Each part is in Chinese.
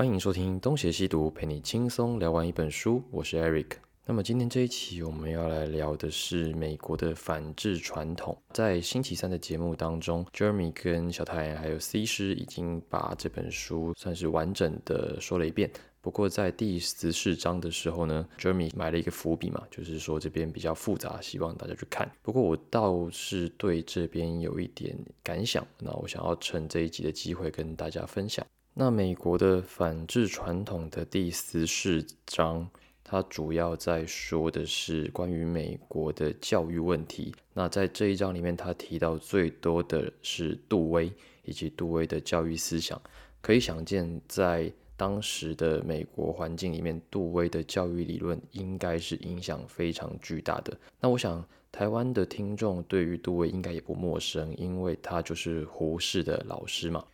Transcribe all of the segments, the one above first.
欢迎收听东邪西毒，陪你轻松聊完一本书。我是 Eric。那么今天这一期我们要来聊的是美国的反制传统。在星期三的节目当中，Jeremy 跟小太阳还有 C 师已经把这本书算是完整的说了一遍。不过在第十四章的时候呢，Jeremy 埋了一个伏笔嘛，就是说这边比较复杂，希望大家去看。不过我倒是对这边有一点感想，那我想要趁这一集的机会跟大家分享。那美国的反制传统的第十四章，它主要在说的是关于美国的教育问题。那在这一章里面，他提到最多的是杜威以及杜威的教育思想。可以想见，在当时的美国环境里面，杜威的教育理论应该是影响非常巨大的。那我想，台湾的听众对于杜威应该也不陌生，因为他就是胡适的老师嘛。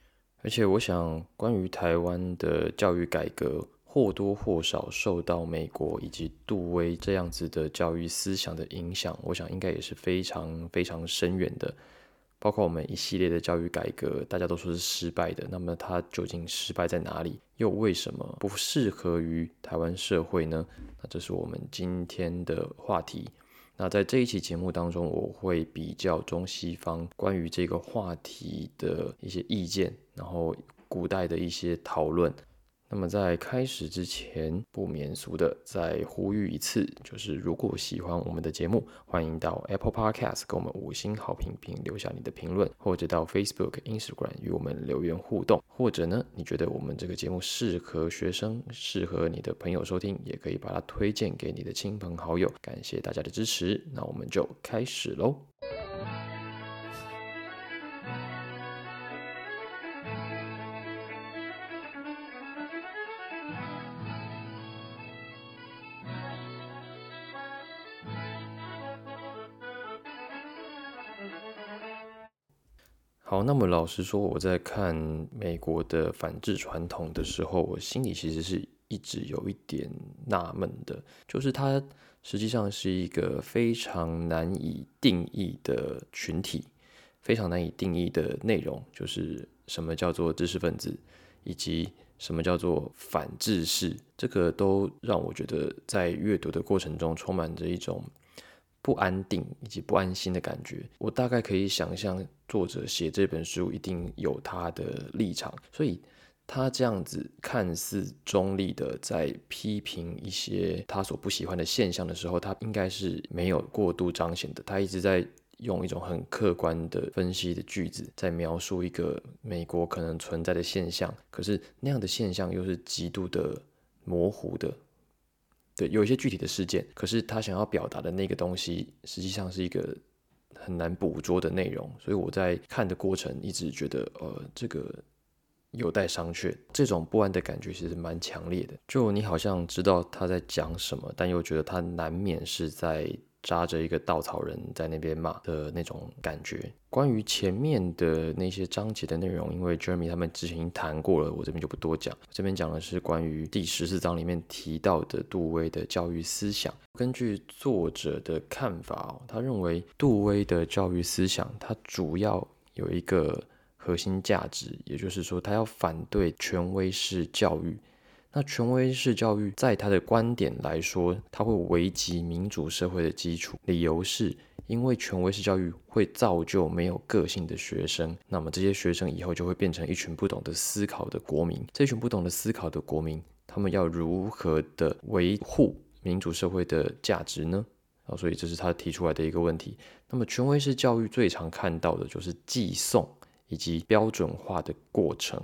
而且我想，关于台湾的教育改革，或多或少受到美国以及杜威这样子的教育思想的影响，我想应该也是非常非常深远的。包括我们一系列的教育改革，大家都说是失败的，那么它究竟失败在哪里？又为什么不适合于台湾社会呢？那这是我们今天的话题。那在这一期节目当中，我会比较中西方关于这个话题的一些意见，然后古代的一些讨论。那么在开始之前，不免俗的再呼吁一次，就是如果喜欢我们的节目，欢迎到 Apple Podcast 给我们五星好评，并留下你的评论，或者到 Facebook、Instagram 与我们留言互动。或者呢，你觉得我们这个节目适合学生，适合你的朋友收听，也可以把它推荐给你的亲朋好友。感谢大家的支持，那我们就开始喽。好，那么老实说，我在看美国的反制传统的时候，我心里其实是一直有一点纳闷的，就是它实际上是一个非常难以定义的群体，非常难以定义的内容，就是什么叫做知识分子，以及什么叫做反制式，这个都让我觉得在阅读的过程中充满着一种。不安定以及不安心的感觉，我大概可以想象作者写这本书一定有他的立场，所以他这样子看似中立的在批评一些他所不喜欢的现象的时候，他应该是没有过度彰显的。他一直在用一种很客观的分析的句子，在描述一个美国可能存在的现象，可是那样的现象又是极度的模糊的。对，有一些具体的事件，可是他想要表达的那个东西，实际上是一个很难捕捉的内容，所以我在看的过程一直觉得，呃，这个有待商榷。这种不安的感觉其实蛮强烈的，就你好像知道他在讲什么，但又觉得他难免是在。扎着一个稻草人在那边骂的那种感觉。关于前面的那些章节的内容，因为 Jeremy 他们之前已经谈过了，我这边就不多讲。这边讲的是关于第十四章里面提到的杜威的教育思想。根据作者的看法，他认为杜威的教育思想，它主要有一个核心价值，也就是说，他要反对权威式教育。那权威式教育，在他的观点来说，它会危及民主社会的基础。理由是因为权威式教育会造就没有个性的学生，那么这些学生以后就会变成一群不懂得思考的国民。这群不懂得思考的国民，他们要如何的维护民主社会的价值呢？啊，所以这是他提出来的一个问题。那么权威式教育最常看到的就是寄送以及标准化的过程，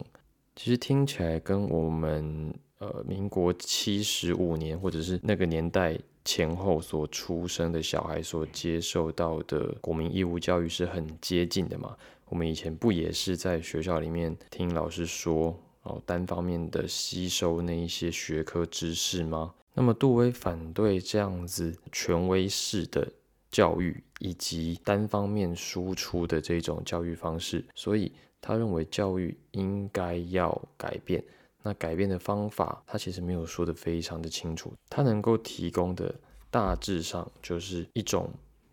其实听起来跟我们。呃，民国七十五年或者是那个年代前后所出生的小孩所接受到的国民义务教育是很接近的嘛？我们以前不也是在学校里面听老师说，哦，单方面的吸收那一些学科知识吗？那么杜威反对这样子权威式的教育以及单方面输出的这种教育方式，所以他认为教育应该要改变。那改变的方法，他其实没有说的非常的清楚。他能够提供的大致上就是一种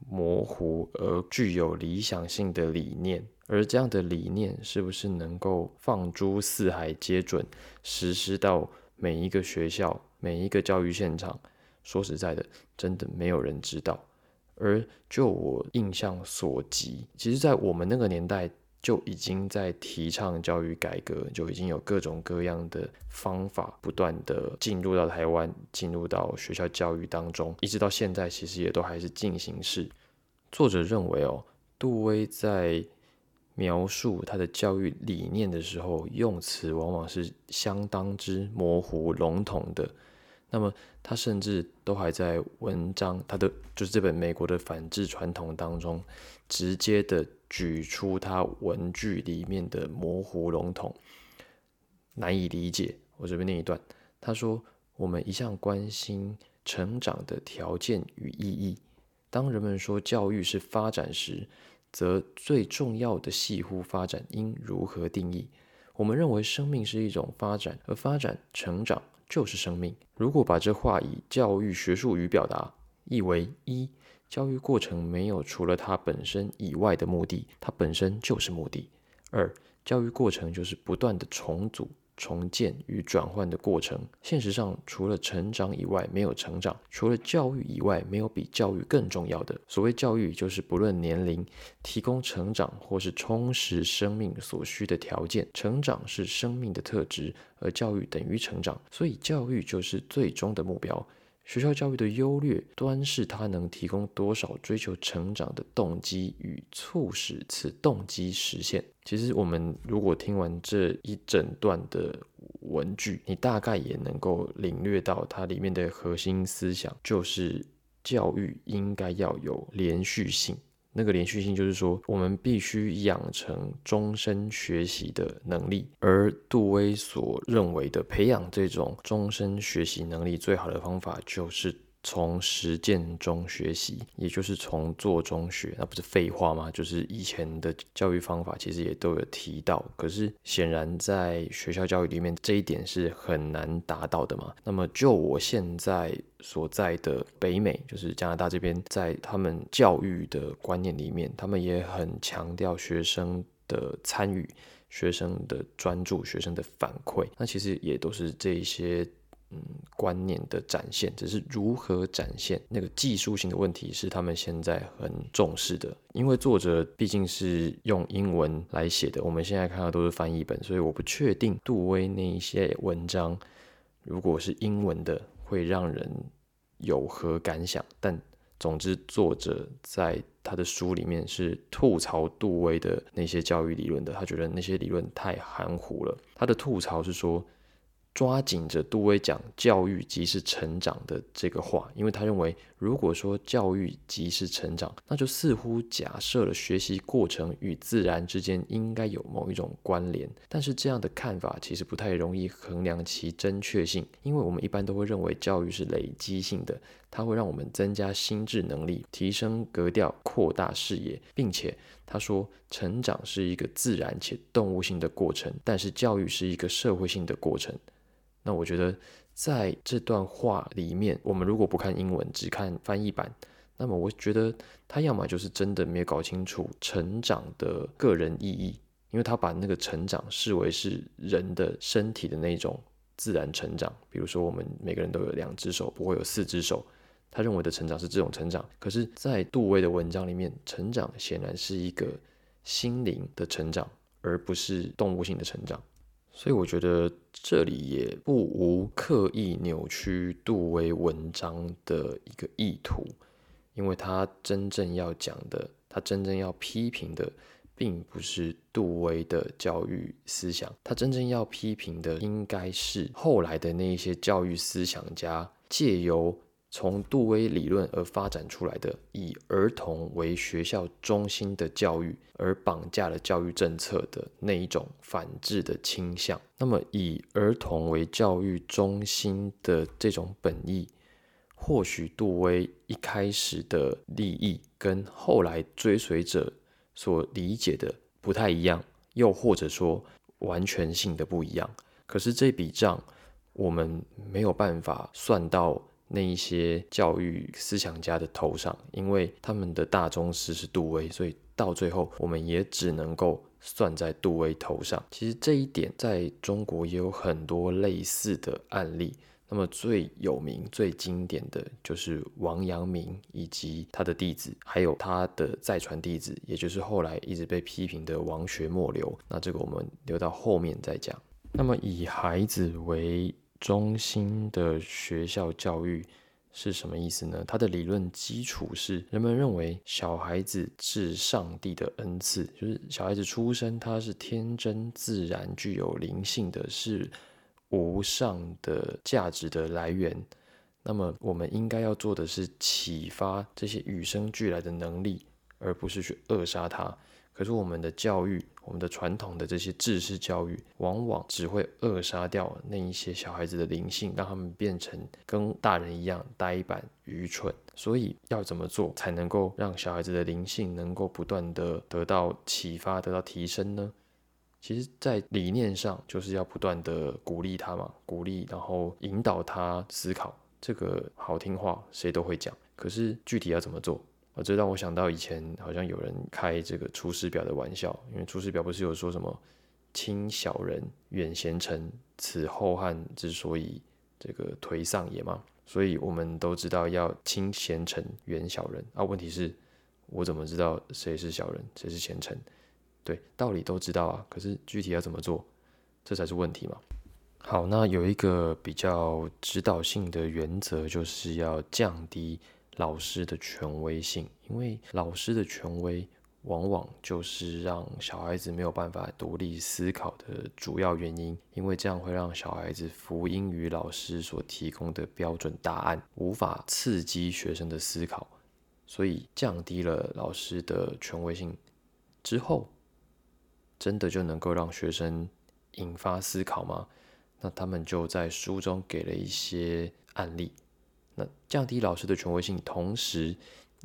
模糊而具有理想性的理念，而这样的理念是不是能够放诸四海皆准，实施到每一个学校、每一个教育现场？说实在的，真的没有人知道。而就我印象所及，其实，在我们那个年代。就已经在提倡教育改革，就已经有各种各样的方法不断的进入到台湾，进入到学校教育当中，一直到现在，其实也都还是进行式。作者认为哦，杜威在描述他的教育理念的时候，用词往往是相当之模糊笼统的。那么他甚至都还在文章，他的就是这本美国的反制传统当中，直接的举出他文句里面的模糊笼统，难以理解。我这边念一段，他说：“我们一向关心成长的条件与意义。当人们说教育是发展时，则最重要的系乎发展应如何定义？我们认为生命是一种发展，而发展成长。”就是生命。如果把这话以教育学术语表达，意为：一、教育过程没有除了它本身以外的目的，它本身就是目的；二、教育过程就是不断的重组。重建与转换的过程，现实上除了成长以外没有成长，除了教育以外没有比教育更重要的。所谓教育，就是不论年龄，提供成长或是充实生命所需的条件。成长是生命的特质，而教育等于成长，所以教育就是最终的目标。学校教育的优劣，端是它能提供多少追求成长的动机与促使此动机实现。其实，我们如果听完这一整段的文句，你大概也能够领略到它里面的核心思想，就是教育应该要有连续性。那个连续性就是说，我们必须养成终身学习的能力。而杜威所认为的培养这种终身学习能力最好的方法，就是从实践中学习，也就是从做中学。那不是废话吗？就是以前的教育方法其实也都有提到。可是显然在学校教育里面，这一点是很难达到的嘛。那么就我现在。所在的北美，就是加拿大这边，在他们教育的观念里面，他们也很强调学生的参与、学生的专注、学生的反馈。那其实也都是这些嗯观念的展现，只是如何展现那个技术性的问题是他们现在很重视的。因为作者毕竟是用英文来写的，我们现在看到都是翻译本，所以我不确定杜威那一些文章如果是英文的。会让人有何感想？但总之，作者在他的书里面是吐槽杜威的那些教育理论的。他觉得那些理论太含糊了。他的吐槽是说。抓紧着杜威讲“教育即是成长”的这个话，因为他认为，如果说教育即是成长，那就似乎假设了学习过程与自然之间应该有某一种关联。但是这样的看法其实不太容易衡量其真确性，因为我们一般都会认为教育是累积性的，它会让我们增加心智能力、提升格调、扩大视野，并且他说，成长是一个自然且动物性的过程，但是教育是一个社会性的过程。那我觉得，在这段话里面，我们如果不看英文，只看翻译版，那么我觉得他要么就是真的没有搞清楚成长的个人意义，因为他把那个成长视为是人的身体的那种自然成长，比如说我们每个人都有两只手，不会有四只手，他认为的成长是这种成长。可是，在杜威的文章里面，成长显然是一个心灵的成长，而不是动物性的成长。所以我觉得这里也不无刻意扭曲杜威文章的一个意图，因为他真正要讲的，他真正要批评的，并不是杜威的教育思想，他真正要批评的，应该是后来的那一些教育思想家借由。从杜威理论而发展出来的以儿童为学校中心的教育，而绑架了教育政策的那一种反制的倾向。那么，以儿童为教育中心的这种本意，或许杜威一开始的利益跟后来追随者所理解的不太一样，又或者说完全性的不一样。可是这笔账，我们没有办法算到。那一些教育思想家的头上，因为他们的大宗师是杜威，所以到最后我们也只能够算在杜威头上。其实这一点在中国也有很多类似的案例。那么最有名、最经典的就是王阳明以及他的弟子，还有他的再传弟子，也就是后来一直被批评的王学末流。那这个我们留到后面再讲。那么以孩子为中心的学校教育是什么意思呢？它的理论基础是人们认为小孩子是上帝的恩赐，就是小孩子出生他是天真自然、具有灵性的，是。无上的价值的来源，那么我们应该要做的是启发这些与生俱来的能力，而不是去扼杀它。可是我们的教育，我们的传统的这些知识教育，往往只会扼杀掉那一些小孩子的灵性，让他们变成跟大人一样呆板愚蠢。所以要怎么做才能够让小孩子的灵性能够不断的得到启发、得到提升呢？其实，在理念上就是要不断的鼓励他嘛，鼓励，然后引导他思考。这个好听话谁都会讲，可是具体要怎么做？啊，这让我想到以前好像有人开这个《出师表》的玩笑，因为《出师表》不是有说什么“亲小人，远贤臣，此后汉之所以这个颓丧也”嘛。所以我们都知道要亲贤臣，远小人。啊，问题是，我怎么知道谁是小人，谁是贤臣？对，道理都知道啊，可是具体要怎么做，这才是问题嘛。好，那有一个比较指导性的原则，就是要降低老师的权威性，因为老师的权威往往就是让小孩子没有办法独立思考的主要原因，因为这样会让小孩子服膺于老师所提供的标准答案，无法刺激学生的思考，所以降低了老师的权威性之后。真的就能够让学生引发思考吗？那他们就在书中给了一些案例，那降低老师的权威性，同时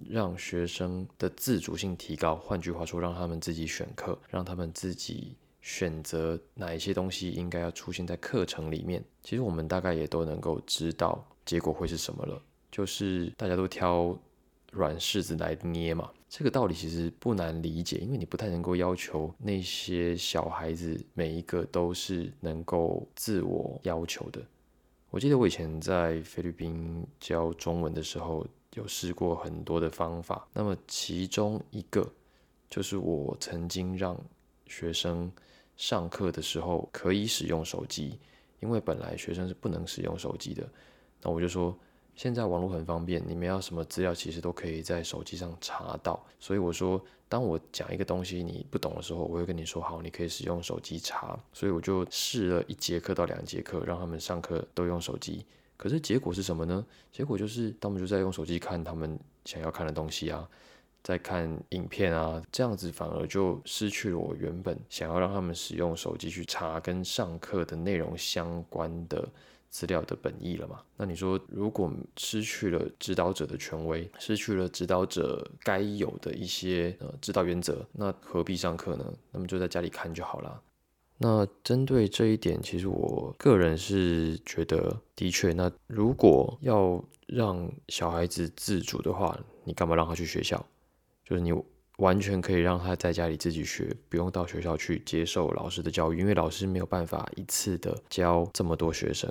让学生的自主性提高。换句话说，让他们自己选课，让他们自己选择哪一些东西应该要出现在课程里面。其实我们大概也都能够知道结果会是什么了，就是大家都挑。软柿子来捏嘛，这个道理其实不难理解，因为你不太能够要求那些小孩子每一个都是能够自我要求的。我记得我以前在菲律宾教中文的时候，有试过很多的方法。那么其中一个就是我曾经让学生上课的时候可以使用手机，因为本来学生是不能使用手机的。那我就说。现在网络很方便，你们要什么资料，其实都可以在手机上查到。所以我说，当我讲一个东西你不懂的时候，我会跟你说好，你可以使用手机查。所以我就试了一节课到两节课，让他们上课都用手机。可是结果是什么呢？结果就是他们就在用手机看他们想要看的东西啊，在看影片啊，这样子反而就失去了我原本想要让他们使用手机去查跟上课的内容相关的。资料的本意了嘛？那你说，如果失去了指导者的权威，失去了指导者该有的一些呃指导原则，那何必上课呢？那么就在家里看就好了。那针对这一点，其实我个人是觉得，的确，那如果要让小孩子自主的话，你干嘛让他去学校？就是你完全可以让他在家里自己学，不用到学校去接受老师的教育，因为老师没有办法一次的教这么多学生。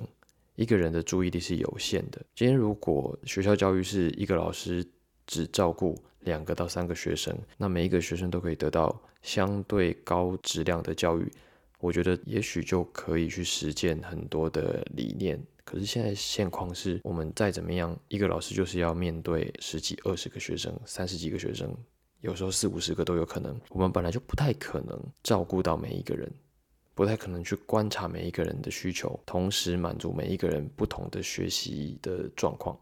一个人的注意力是有限的。今天如果学校教育是一个老师只照顾两个到三个学生，那每一个学生都可以得到相对高质量的教育，我觉得也许就可以去实践很多的理念。可是现在现况是，我们再怎么样，一个老师就是要面对十几、二十个学生，三十几个学生，有时候四五十个都有可能。我们本来就不太可能照顾到每一个人。不太可能去观察每一个人的需求，同时满足每一个人不同的学习的状况。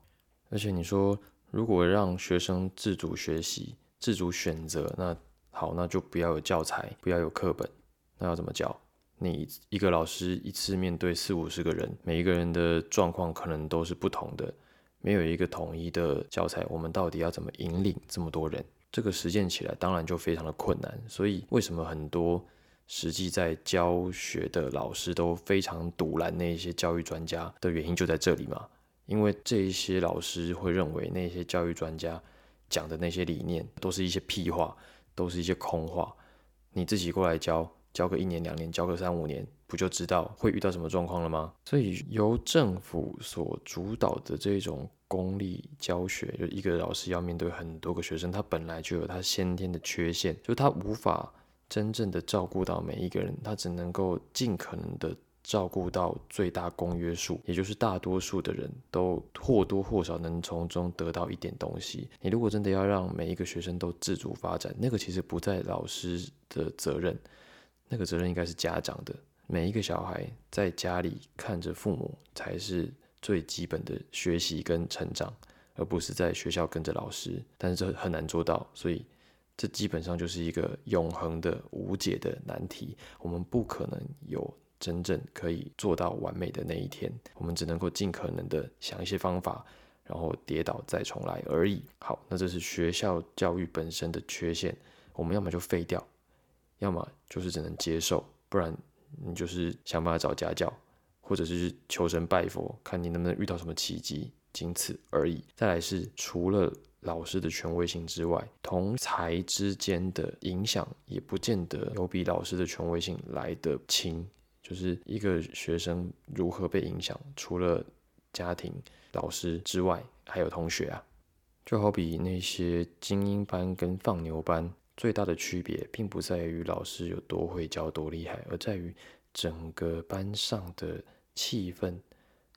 而且你说，如果让学生自主学习、自主选择，那好，那就不要有教材，不要有课本，那要怎么教？你一个老师一次面对四五十个人，每一个人的状况可能都是不同的，没有一个统一的教材，我们到底要怎么引领这么多人？这个实践起来当然就非常的困难。所以为什么很多？实际在教学的老师都非常堵拦那些教育专家的原因就在这里嘛，因为这一些老师会认为那些教育专家讲的那些理念都是一些屁话，都是一些空话。你自己过来教，教个一年两年，教个三五年，不就知道会遇到什么状况了吗？所以由政府所主导的这种公立教学，就一个老师要面对很多个学生，他本来就有他先天的缺陷，就他无法真正的照顾到每一个人，他只能够尽可能的。照顾到最大公约数，也就是大多数的人都或多或少能从中得到一点东西。你如果真的要让每一个学生都自主发展，那个其实不在老师的责任，那个责任应该是家长的。每一个小孩在家里看着父母，才是最基本的学习跟成长，而不是在学校跟着老师。但是这很难做到，所以这基本上就是一个永恒的无解的难题。我们不可能有。真正可以做到完美的那一天，我们只能够尽可能的想一些方法，然后跌倒再重来而已。好，那这是学校教育本身的缺陷，我们要么就废掉，要么就是只能接受，不然你就是想办法找家教，或者是求神拜佛，看你能不能遇到什么奇迹，仅此而已。再来是除了老师的权威性之外，同才之间的影响也不见得有比老师的权威性来得轻。就是一个学生如何被影响，除了家庭、老师之外，还有同学啊。就好比那些精英班跟放牛班，最大的区别并不在于老师有多会教、多厉害，而在于整个班上的气氛，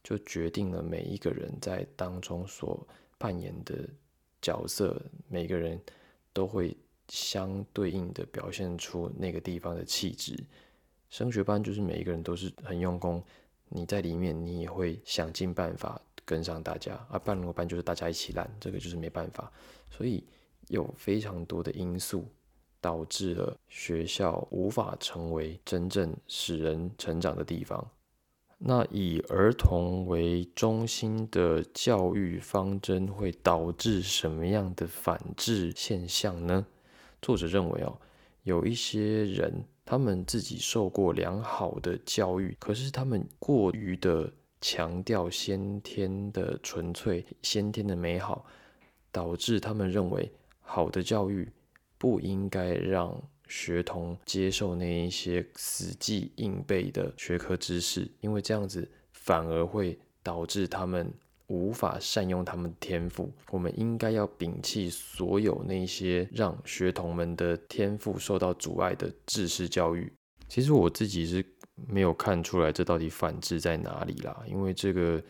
就决定了每一个人在当中所扮演的角色。每个人都会相对应的表现出那个地方的气质。升学班就是每一个人都是很用功，你在里面你也会想尽办法跟上大家，而半路班就是大家一起烂，这个就是没办法。所以有非常多的因素导致了学校无法成为真正使人成长的地方。那以儿童为中心的教育方针会导致什么样的反制现象呢？作者认为哦，有一些人。他们自己受过良好的教育，可是他们过于的强调先天的纯粹、先天的美好，导致他们认为好的教育不应该让学童接受那一些死记硬背的学科知识，因为这样子反而会导致他们。无法善用他们的天赋，我们应该要摒弃所有那些让学童们的天赋受到阻碍的知识教育。其实我自己是没有看出来这到底反制在哪里啦，因为这个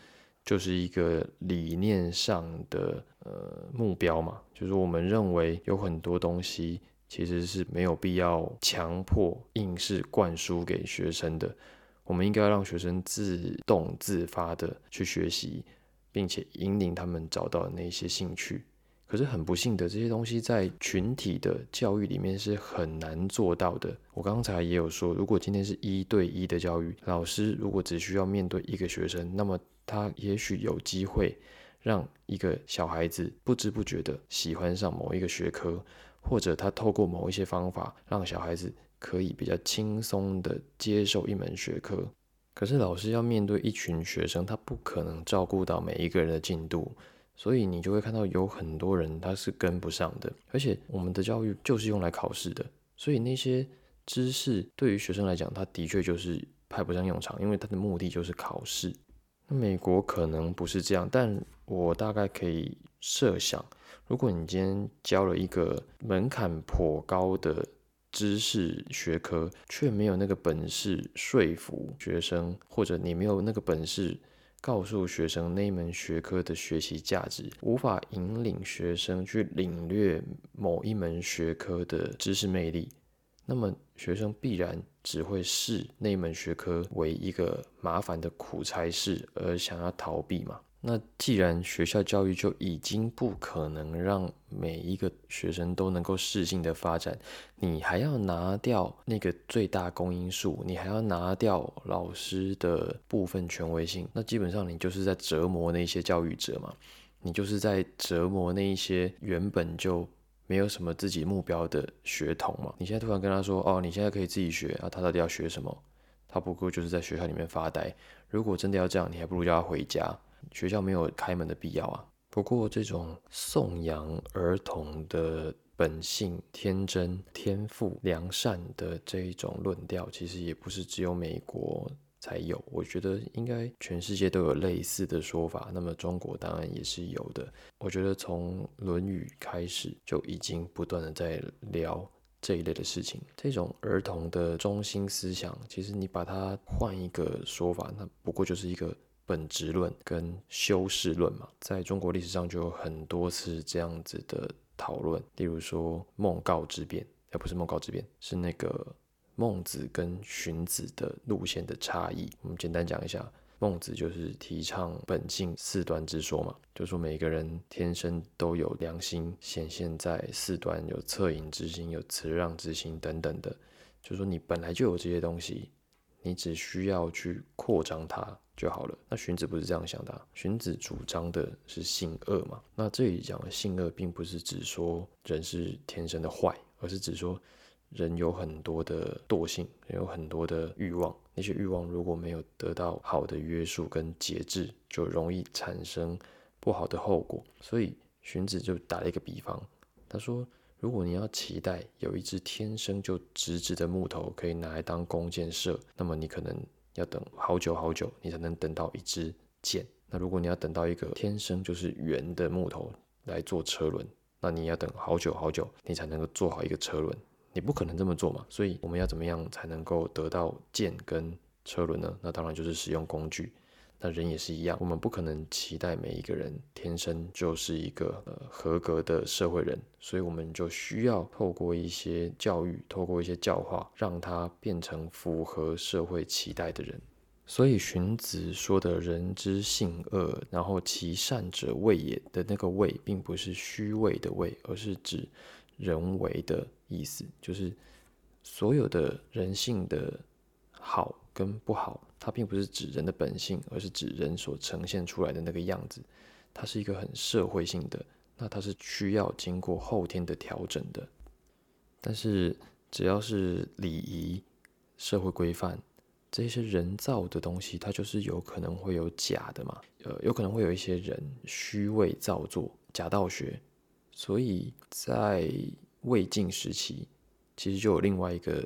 就是一个理念上的呃目标嘛，就是我们认为有很多东西其实是没有必要强迫硬是灌输给学生的，我们应该让学生自动自发的去学习。并且引领他们找到那些兴趣，可是很不幸的，这些东西在群体的教育里面是很难做到的。我刚才也有说，如果今天是一对一的教育，老师如果只需要面对一个学生，那么他也许有机会让一个小孩子不知不觉的喜欢上某一个学科，或者他透过某一些方法，让小孩子可以比较轻松的接受一门学科。可是老师要面对一群学生，他不可能照顾到每一个人的进度，所以你就会看到有很多人他是跟不上的。而且我们的教育就是用来考试的，所以那些知识对于学生来讲，他的确就是派不上用场，因为他的目的就是考试。那美国可能不是这样，但我大概可以设想，如果你今天教了一个门槛颇高的。知识学科却没有那个本事说服学生，或者你没有那个本事告诉学生那一门学科的学习价值，无法引领学生去领略某一门学科的知识魅力，那么学生必然只会视那门学科为一个麻烦的苦差事而想要逃避嘛。那既然学校教育就已经不可能让每一个学生都能够适性的发展，你还要拿掉那个最大公因数，你还要拿掉老师的部分权威性，那基本上你就是在折磨那些教育者嘛，你就是在折磨那一些原本就没有什么自己目标的学童嘛。你现在突然跟他说，哦，你现在可以自己学啊，他到底要学什么？他不过就是在学校里面发呆。如果真的要这样，你还不如叫他回家。学校没有开门的必要啊。不过，这种颂扬儿童的本性、天真、天赋、良善的这一种论调，其实也不是只有美国才有。我觉得应该全世界都有类似的说法。那么中国当然也是有的。我觉得从《论语》开始就已经不断的在聊这一类的事情。这种儿童的中心思想，其实你把它换一个说法，那不过就是一个。本质论跟修饰论嘛，在中国历史上就有很多次这样子的讨论。例如说孟告之辩，而不是孟告之辩，是那个孟子跟荀子的路线的差异。我们简单讲一下，孟子就是提倡本性四端之说嘛，就说每个人天生都有良心显现在四端，有恻隐之心，有辞让之心等等的，就说你本来就有这些东西，你只需要去扩张它。就好了。那荀子不是这样想的，荀子主张的是性恶嘛。那这里讲的性恶，并不是指说人是天生的坏，而是指说人有很多的惰性，有很多的欲望。那些欲望如果没有得到好的约束跟节制，就容易产生不好的后果。所以荀子就打了一个比方，他说：如果你要期待有一只天生就直直的木头可以拿来当弓箭射，那么你可能。要等好久好久，你才能等到一支箭。那如果你要等到一个天生就是圆的木头来做车轮，那你要等好久好久，你才能够做好一个车轮。你不可能这么做嘛？所以我们要怎么样才能够得到箭跟车轮呢？那当然就是使用工具。那人也是一样，我们不可能期待每一个人天生就是一个呃合格的社会人，所以我们就需要透过一些教育，透过一些教化，让他变成符合社会期待的人。所以荀子说的“人之性恶，然后其善者为也”的那个“为”，并不是虚伪的“伪”，而是指人为的意思，就是所有的人性的好。跟不好，它并不是指人的本性，而是指人所呈现出来的那个样子。它是一个很社会性的，那它是需要经过后天的调整的。但是只要是礼仪、社会规范这些人造的东西，它就是有可能会有假的嘛？呃，有可能会有一些人虚伪造作、假道学。所以在魏晋时期，其实就有另外一个。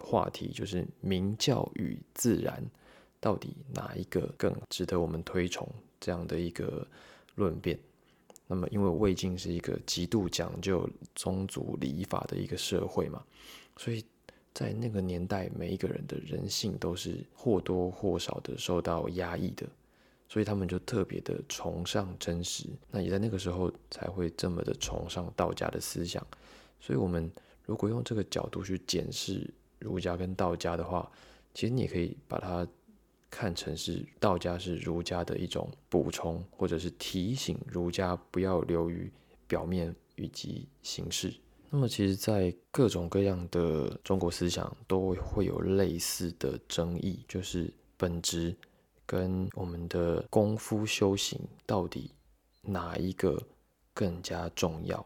话题就是明教与自然，到底哪一个更值得我们推崇？这样的一个论辩。那么，因为魏晋是一个极度讲究宗族礼法的一个社会嘛，所以在那个年代，每一个人的人性都是或多或少的受到压抑的，所以他们就特别的崇尚真实。那也在那个时候才会这么的崇尚道家的思想。所以，我们如果用这个角度去检视。儒家跟道家的话，其实你也可以把它看成是道家是儒家的一种补充，或者是提醒儒家不要流于表面以及形式。那么，其实，在各种各样的中国思想都会有类似的争议，就是本质跟我们的功夫修行到底哪一个更加重要？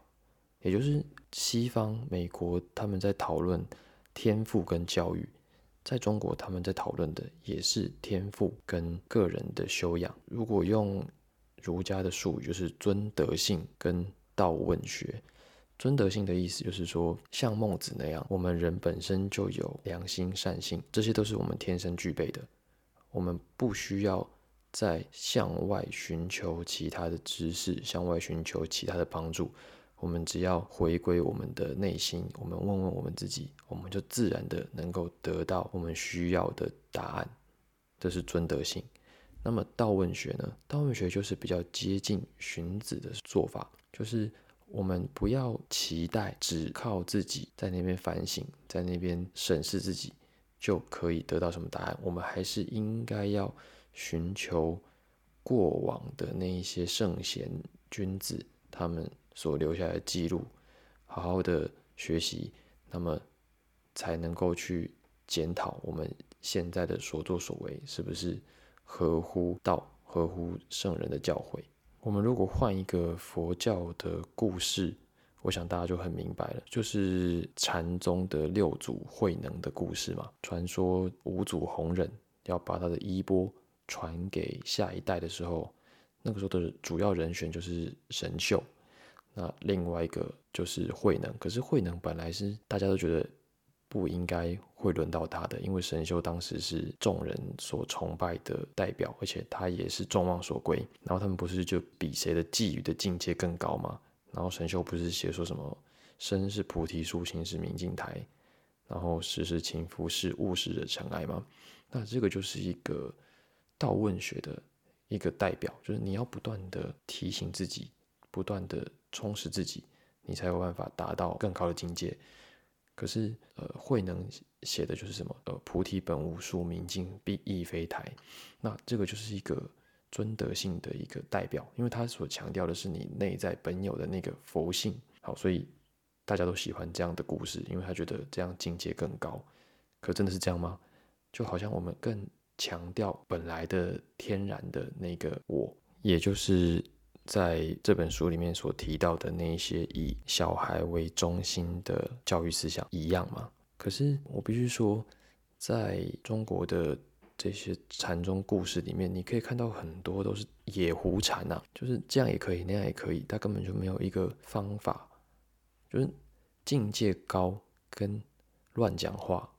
也就是西方美国他们在讨论。天赋跟教育，在中国他们在讨论的也是天赋跟个人的修养。如果用儒家的术语，就是尊德性跟道问学。尊德性的意思就是说，像孟子那样，我们人本身就有良心善性，这些都是我们天生具备的。我们不需要再向外寻求其他的知识，向外寻求其他的帮助。我们只要回归我们的内心，我们问问我们自己，我们就自然的能够得到我们需要的答案。这是尊德性。那么道问学呢？道问学就是比较接近荀子的做法，就是我们不要期待只靠自己在那边反省，在那边审视自己就可以得到什么答案。我们还是应该要寻求过往的那一些圣贤君子他们。所留下的记录，好好的学习，那么才能够去检讨我们现在的所作所为是不是合乎道、合乎圣人的教诲。我们如果换一个佛教的故事，我想大家就很明白了，就是禅宗的六祖慧能的故事嘛。传说五祖弘忍要把他的衣钵传给下一代的时候，那个时候的主要人选就是神秀，那另外一个就是慧能。可是慧能本来是大家都觉得不应该会轮到他的，因为神秀当时是众人所崇拜的代表，而且他也是众望所归。然后他们不是就比谁的寄语的境界更高吗？然后神秀不是写说什么身是菩提树，心是明镜台，然后时时勤拂拭物事的尘埃吗？那这个就是一个道问学的。一个代表就是你要不断的提醒自己，不断的充实自己，你才有办法达到更高的境界。可是，呃，慧能写的就是什么？呃，菩提本无树，明镜必亦非台。那这个就是一个尊德性的一个代表，因为他所强调的是你内在本有的那个佛性。好，所以大家都喜欢这样的故事，因为他觉得这样境界更高。可真的是这样吗？就好像我们更。强调本来的天然的那个我，也就是在这本书里面所提到的那一些以小孩为中心的教育思想一样吗？可是我必须说，在中国的这些禅宗故事里面，你可以看到很多都是野狐禅呐，就是这样也可以，那样也可以，他根本就没有一个方法，就是境界高跟乱讲话。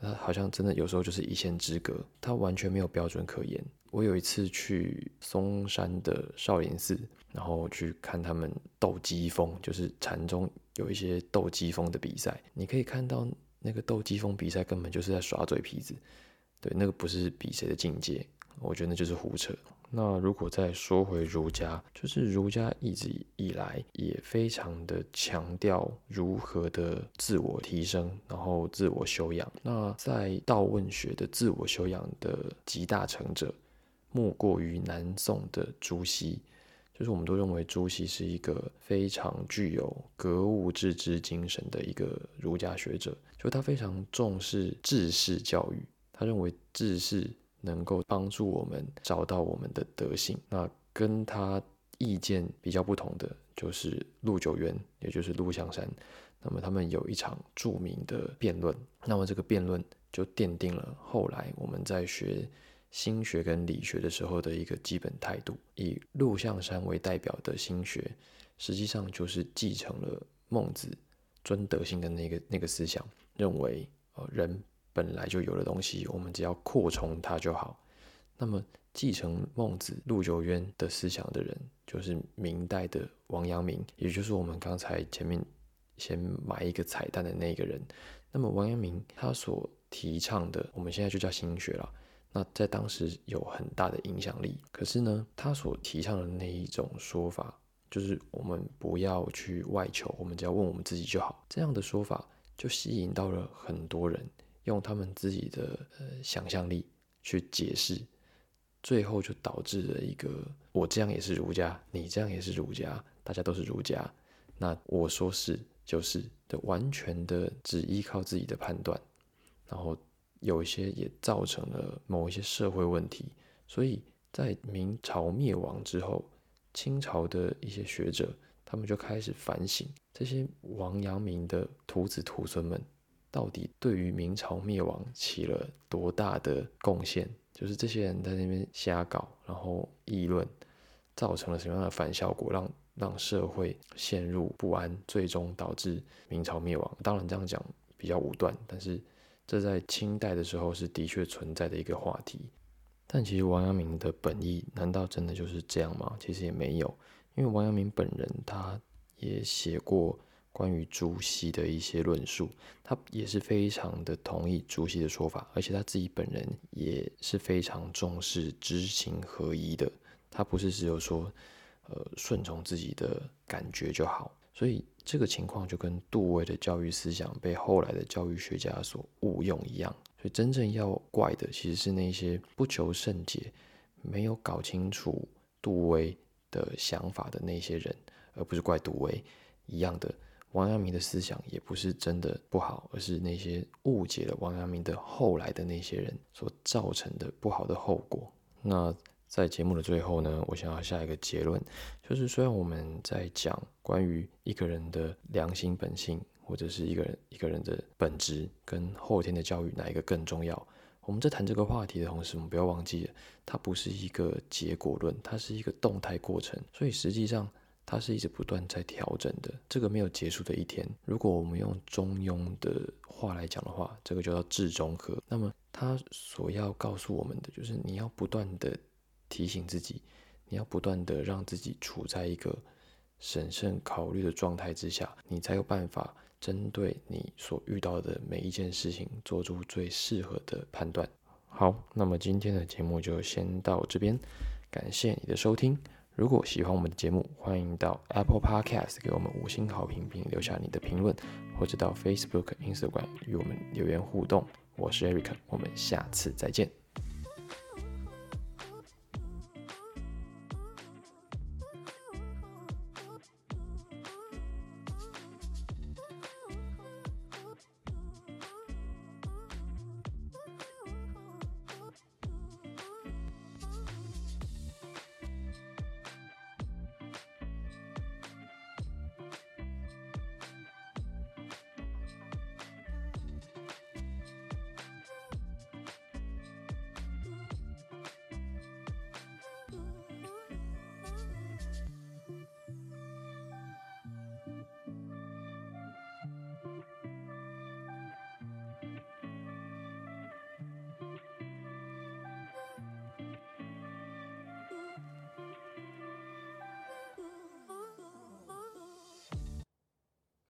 他好像真的有时候就是一线之隔，他完全没有标准可言。我有一次去嵩山的少林寺，然后去看他们斗鸡风，就是禅宗有一些斗鸡风的比赛。你可以看到那个斗鸡风比赛根本就是在耍嘴皮子，对，那个不是比谁的境界，我觉得那就是胡扯。那如果再说回儒家，就是儒家一直以来也非常的强调如何的自我提升，然后自我修养。那在道问学的自我修养的集大成者，莫过于南宋的朱熹。就是我们都认为朱熹是一个非常具有格物致知精神的一个儒家学者，就他非常重视治世教育，他认为治世。能够帮助我们找到我们的德性。那跟他意见比较不同的就是陆九渊，也就是陆象山。那么他们有一场著名的辩论。那么这个辩论就奠定了后来我们在学心学跟理学的时候的一个基本态度。以陆象山为代表的心学，实际上就是继承了孟子尊德性的那个那个思想，认为呃人。本来就有的东西，我们只要扩充它就好。那么，继承孟子、陆九渊的思想的人，就是明代的王阳明，也就是我们刚才前面先埋一个彩蛋的那个人。那么，王阳明他所提倡的，我们现在就叫心学了。那在当时有很大的影响力。可是呢，他所提倡的那一种说法，就是我们不要去外求，我们只要问我们自己就好。这样的说法就吸引到了很多人。用他们自己的呃想象力去解释，最后就导致了一个我这样也是儒家，你这样也是儒家，大家都是儒家，那我说是就是的，完全的只依靠自己的判断，然后有一些也造成了某一些社会问题，所以在明朝灭亡之后，清朝的一些学者他们就开始反省这些王阳明的徒子徒孙们。到底对于明朝灭亡起了多大的贡献？就是这些人在那边瞎搞，然后议论，造成了什么样的反效果，让让社会陷入不安，最终导致明朝灭亡。当然这样讲比较武断，但是这在清代的时候是的确存在的一个话题。但其实王阳明的本意难道真的就是这样吗？其实也没有，因为王阳明本人他也写过。关于朱熹的一些论述，他也是非常的同意朱熹的说法，而且他自己本人也是非常重视知行合一的。他不是只有说，呃，顺从自己的感觉就好。所以这个情况就跟杜威的教育思想被后来的教育学家所误用一样。所以真正要怪的其实是那些不求甚解、没有搞清楚杜威的想法的那些人，而不是怪杜威一样的。王阳明的思想也不是真的不好，而是那些误解了王阳明的后来的那些人所造成的不好的后果。那在节目的最后呢，我想要下一个结论，就是虽然我们在讲关于一个人的良心本性，或者是一个人一个人的本质跟后天的教育哪一个更重要，我们在谈这个话题的同时，我们不要忘记了，它不是一个结果论，它是一个动态过程，所以实际上它是一直不断在调整的，这个没有结束的一天。如果我们用中庸的话来讲的话，这个就叫智中和。那么它所要告诉我们的，就是你要不断的提醒自己，你要不断的让自己处在一个审慎考虑的状态之下，你才有办法。针对你所遇到的每一件事情，做出最适合的判断。好，那么今天的节目就先到这边，感谢你的收听。如果喜欢我们的节目，欢迎到 Apple Podcast 给我们五星好评，并留下你的评论，或者到 Facebook、Instagram 与我们留言互动。我是 Eric，我们下次再见。